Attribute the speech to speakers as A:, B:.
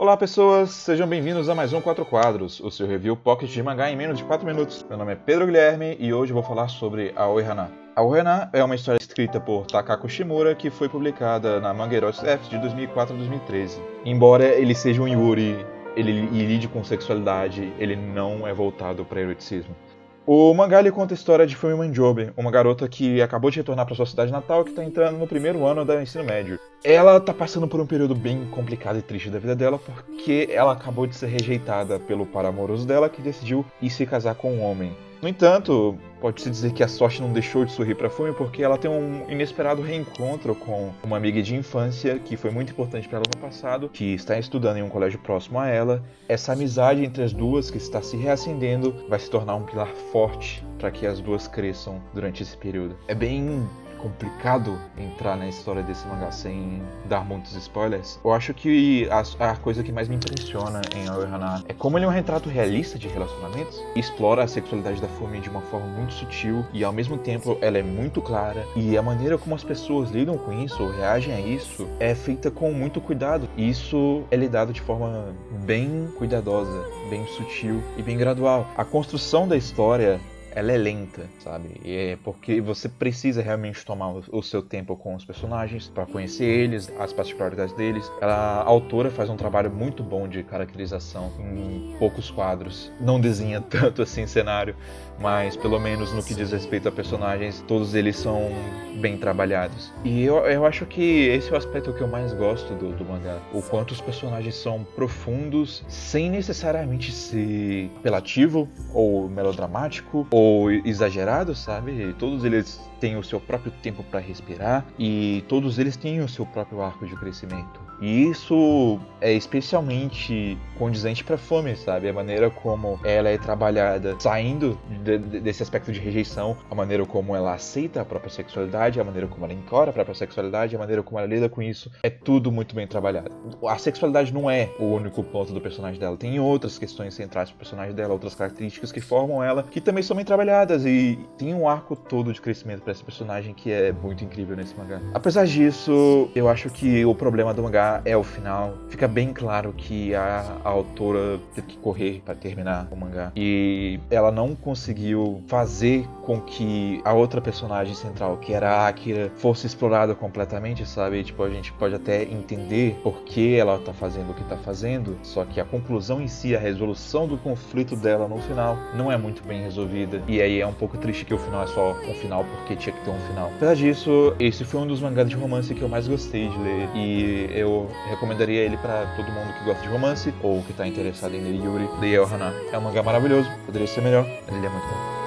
A: Olá pessoas, sejam bem-vindos a mais um Quatro Quadros, o seu review pocket de mangá em menos de 4 minutos. Meu nome é Pedro Guilherme e hoje vou falar sobre Aoi Hana. Aoi Hana é uma história escrita por Takako Shimura que foi publicada na Mangueiros F de 2004 a 2013. Embora ele seja um yuri, ele lide com sexualidade, ele não é voltado para eroticismo. O mangá ele conta a história de Fumi Manjobe, uma garota que acabou de retornar para sua cidade natal que está entrando no primeiro ano do ensino médio. Ela está passando por um período bem complicado e triste da vida dela porque ela acabou de ser rejeitada pelo par amoroso dela que decidiu ir se casar com um homem. No entanto, pode-se dizer que a sorte não deixou de sorrir para Fumi porque ela tem um inesperado reencontro com uma amiga de infância que foi muito importante para ela no passado, que está estudando em um colégio próximo a ela. Essa amizade entre as duas que está se reacendendo vai se tornar um pilar forte para que as duas cresçam durante esse período. É bem complicado entrar na história desse mangá sem dar muitos spoilers. Eu acho que a, a coisa que mais me impressiona em Aoihana é como ele é um retrato realista de relacionamentos explora a sexualidade da Fumi de uma forma muito sutil e ao mesmo tempo ela é muito clara e a maneira como as pessoas lidam com isso ou reagem a isso é feita com muito cuidado. E isso é lidado de forma bem cuidadosa, bem sutil e bem gradual. A construção da história ela é lenta, sabe? E é porque você precisa realmente tomar o seu tempo com os personagens para conhecer eles, as particularidades deles. Ela, a autora faz um trabalho muito bom de caracterização em poucos quadros. Não desenha tanto assim cenário, mas pelo menos no que diz respeito a personagens, todos eles são bem trabalhados. E eu, eu acho que esse é o aspecto que eu mais gosto do, do mangá. O quanto os personagens são profundos, sem necessariamente ser apelativo ou melodramático ou exagerado, sabe? Todos eles têm o seu próprio tempo para respirar e todos eles têm o seu próprio arco de crescimento. E isso é especialmente condizente para Fome, sabe? A maneira como ela é trabalhada, saindo de, de, desse aspecto de rejeição, a maneira como ela aceita a própria sexualidade, a maneira como ela encora a própria sexualidade, a maneira como ela lida com isso, é tudo muito bem trabalhado. A sexualidade não é o único ponto do personagem dela, tem outras questões centrais pro personagem dela, outras características que formam ela, que também são bem trabalhadas e tem um arco todo de crescimento para esse personagem que é muito incrível nesse mangá. Apesar disso, eu acho que o problema do mangá é o final, fica bem claro que a, a autora teve que correr para terminar o mangá. E ela não conseguiu fazer com que a outra personagem central, que era a Akira, fosse explorada completamente, sabe? Tipo, a gente pode até entender por que ela tá fazendo o que tá fazendo, só que a conclusão em si, a resolução do conflito dela no final, não é muito bem resolvida. E aí é um pouco triste que o final é só um final porque tinha que ter um final. Apesar disso, esse foi um dos mangás de romance que eu mais gostei de ler. E eu recomendaria ele para todo mundo que gosta de romance ou que tá interessado em ler Yuri de Hana. É um mangá maravilhoso, poderia ser melhor, mas ele é muito bom.